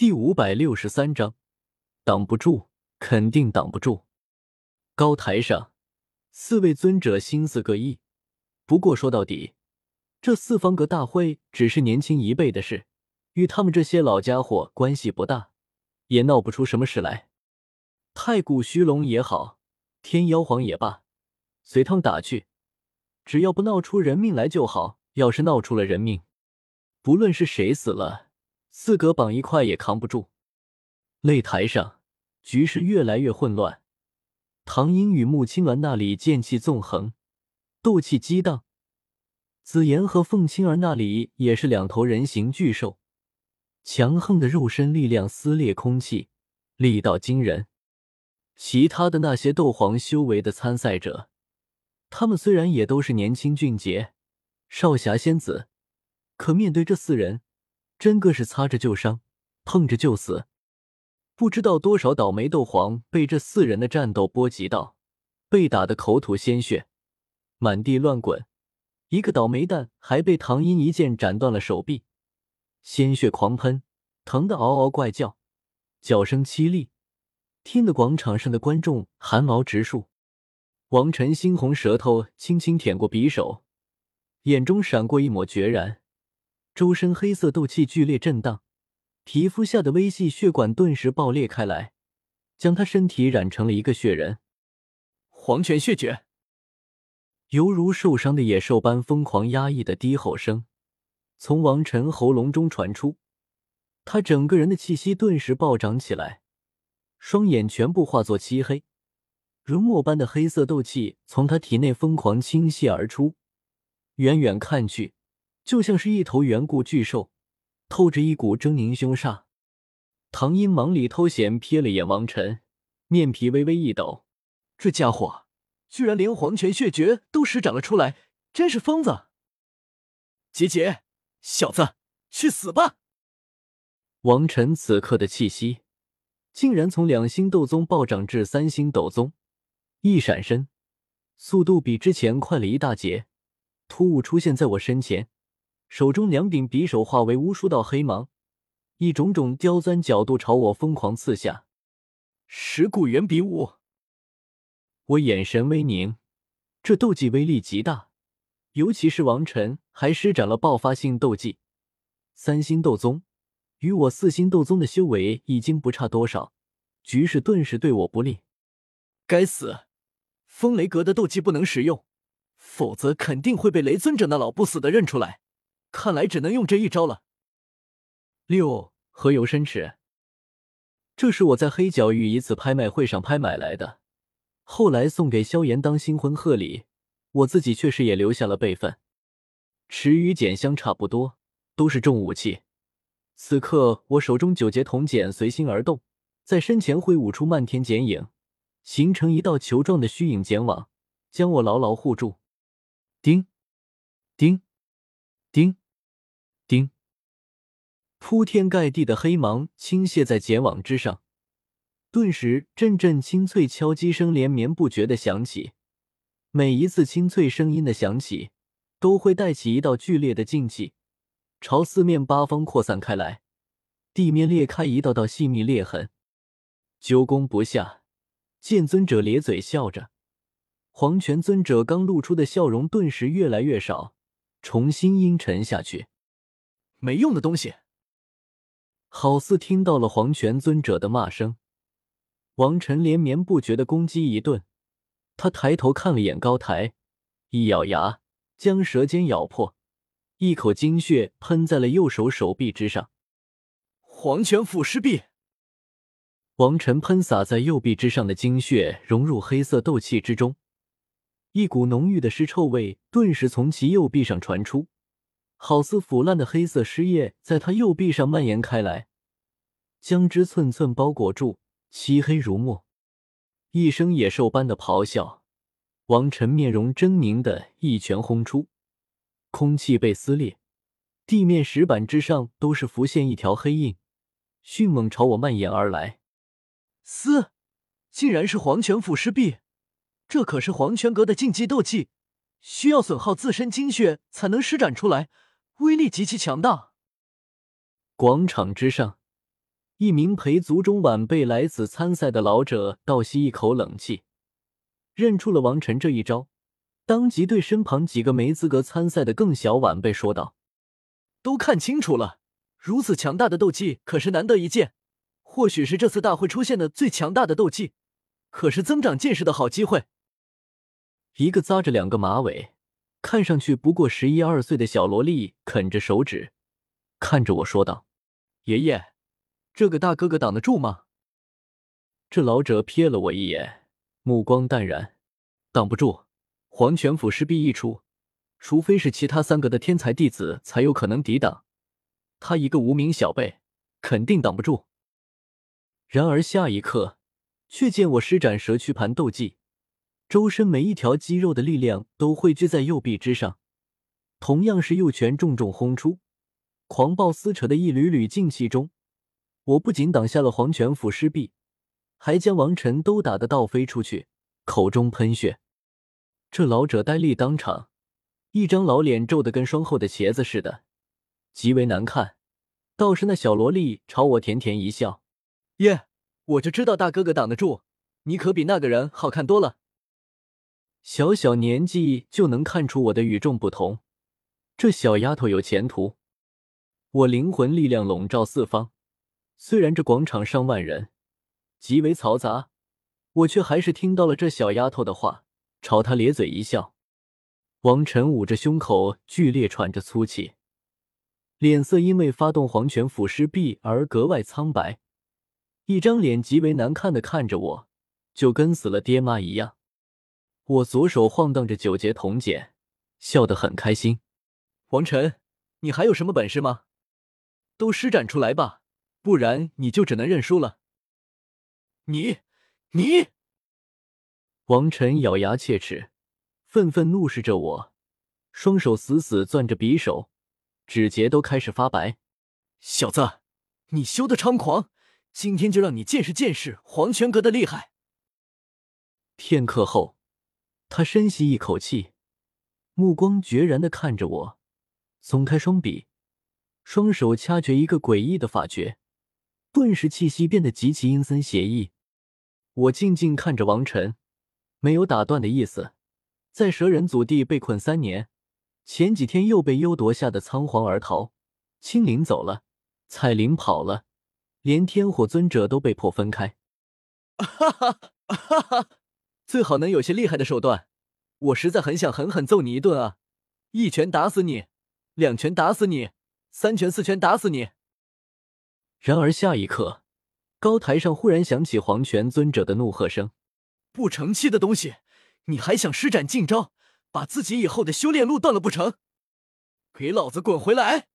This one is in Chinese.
第五百六十三章，挡不住，肯定挡不住。高台上，四位尊者心思各异。不过说到底，这四方阁大会只是年轻一辈的事，与他们这些老家伙关系不大，也闹不出什么事来。太古虚龙也好，天妖皇也罢，随他们打去，只要不闹出人命来就好。要是闹出了人命，不论是谁死了。四格绑一块也扛不住。擂台上局势越来越混乱，唐英与穆青鸾那里剑气纵横，斗气激荡；紫妍和凤青儿那里也是两头人形巨兽，强横的肉身力量撕裂空气，力道惊人。其他的那些斗皇修为的参赛者，他们虽然也都是年轻俊杰、少侠仙子，可面对这四人。真个是擦着就伤，碰着就死，不知道多少倒霉斗皇被这四人的战斗波及到，被打得口吐鲜血，满地乱滚。一个倒霉蛋还被唐英一剑斩断了手臂，鲜血狂喷，疼得嗷嗷怪叫，叫声凄厉，听得广场上的观众汗毛直竖。王晨猩红舌头轻轻舔过匕首，眼中闪过一抹决然。周身黑色斗气剧烈震荡，皮肤下的微细血管顿时爆裂开来，将他身体染成了一个血人。黄泉血诀，犹如受伤的野兽般疯狂压抑的低吼声从王晨喉咙中传出，他整个人的气息顿时暴涨起来，双眼全部化作漆黑，如墨般的黑色斗气从他体内疯狂倾泻而出，远远看去。就像是一头远古巨兽，透着一股狰狞凶煞。唐英忙里偷闲瞥了眼王晨，面皮微微一抖，这家伙居然连黄泉血诀都施展了出来，真是疯子！杰杰，小子，去死吧！王晨此刻的气息，竟然从两星斗宗暴涨至三星斗宗，一闪身，速度比之前快了一大截，突兀出现在我身前。手中两柄匕首化为无数道黑芒，以种种刁钻角度朝我疯狂刺下。石骨原比武，我眼神微凝，这斗技威力极大，尤其是王晨还施展了爆发性斗技。三星斗宗与我四星斗宗的修为已经不差多少，局势顿时对我不利。该死，风雷阁的斗技不能使用，否则肯定会被雷尊者那老不死的认出来。看来只能用这一招了。六何由深齿，这是我在黑角域一次拍卖会上拍买来的，后来送给萧炎当新婚贺礼，我自己确实也留下了备份。尺与剪相差不多，都是重武器。此刻我手中九节铜剪随心而动，在身前挥舞出漫天剪影，形成一道球状的虚影剪网，将我牢牢护住。叮，叮。叮！铺天盖地的黑芒倾泻在茧网之上，顿时阵阵清脆敲击声连绵不绝的响起。每一次清脆声音的响起，都会带起一道剧烈的劲气，朝四面八方扩散开来，地面裂开一道道细密裂痕。久攻不下，剑尊者咧嘴笑着，黄泉尊者刚露出的笑容顿时越来越少，重新阴沉下去。没用的东西！好似听到了黄泉尊者的骂声，王晨连绵不绝的攻击一顿。他抬头看了眼高台，一咬牙，将舌尖咬破，一口精血喷在了右手手臂之上。黄泉腐尸臂！王晨喷洒在右臂之上的精血融入黑色斗气之中，一股浓郁的尸臭味顿时从其右臂上传出。好似腐烂的黑色尸液在他右臂上蔓延开来，将之寸寸包裹住，漆黑如墨。一声野兽般的咆哮，王晨面容狰狞的一拳轰出，空气被撕裂，地面石板之上都是浮现一条黑印，迅猛朝我蔓延而来。嘶！竟然是黄泉腐尸臂，这可是黄泉阁的禁忌斗技，需要损耗自身精血才能施展出来。威力极其强大。广场之上，一名陪族中晚辈来此参赛的老者倒吸一口冷气，认出了王晨这一招，当即对身旁几个没资格参赛的更小晚辈说道：“都看清楚了，如此强大的斗技可是难得一见，或许是这次大会出现的最强大的斗技，可是增长见识的好机会。”一个扎着两个马尾，看上去不过十一二岁的小萝莉啃着手指，看着我说道：“爷爷。”这个大哥哥挡得住吗？这老者瞥了我一眼，目光淡然，挡不住。黄泉府势必一出，除非是其他三个的天才弟子才有可能抵挡。他一个无名小辈，肯定挡不住。然而下一刻，却见我施展蛇躯盘斗技，周身每一条肌肉的力量都汇聚在右臂之上，同样是右拳重重轰出，狂暴撕扯的一缕缕劲气中。我不仅挡下了黄泉府尸壁，还将王晨都打得倒飞出去，口中喷血。这老者呆立当场，一张老脸皱得跟霜后的茄子似的，极为难看。倒是那小萝莉朝我甜甜一笑：“耶，我就知道大哥哥挡得住，你可比那个人好看多了。”小小年纪就能看出我的与众不同，这小丫头有前途。我灵魂力量笼罩四方。虽然这广场上万人，极为嘈杂，我却还是听到了这小丫头的话，朝她咧嘴一笑。王晨捂着胸口，剧烈喘着粗气，脸色因为发动黄泉腐尸壁而格外苍白，一张脸极为难看的看着我，就跟死了爹妈一样。我左手晃荡着九节铜简，笑得很开心。王晨，你还有什么本事吗？都施展出来吧！不然你就只能认输了。你，你！王晨咬牙切齿，愤愤怒视着我，双手死死攥着匕首，指节都开始发白。小子，你休得猖狂！今天就让你见识见识黄泉阁的厉害。片刻后，他深吸一口气，目光决然的看着我，松开双臂，双手掐诀一个诡异的法诀。顿时气息变得极其阴森邪异。我静静看着王晨，没有打断的意思。在蛇人祖地被困三年，前几天又被幽夺吓得仓皇而逃。青灵走了，彩灵跑了，连天火尊者都被迫分开。哈哈哈哈！最好能有些厉害的手段，我实在很想狠狠揍你一顿啊！一拳打死你，两拳打死你，三拳四拳打死你。然而下一刻，高台上忽然响起黄泉尊者的怒喝声：“不成器的东西，你还想施展禁招，把自己以后的修炼路断了不成？给老子滚回来！”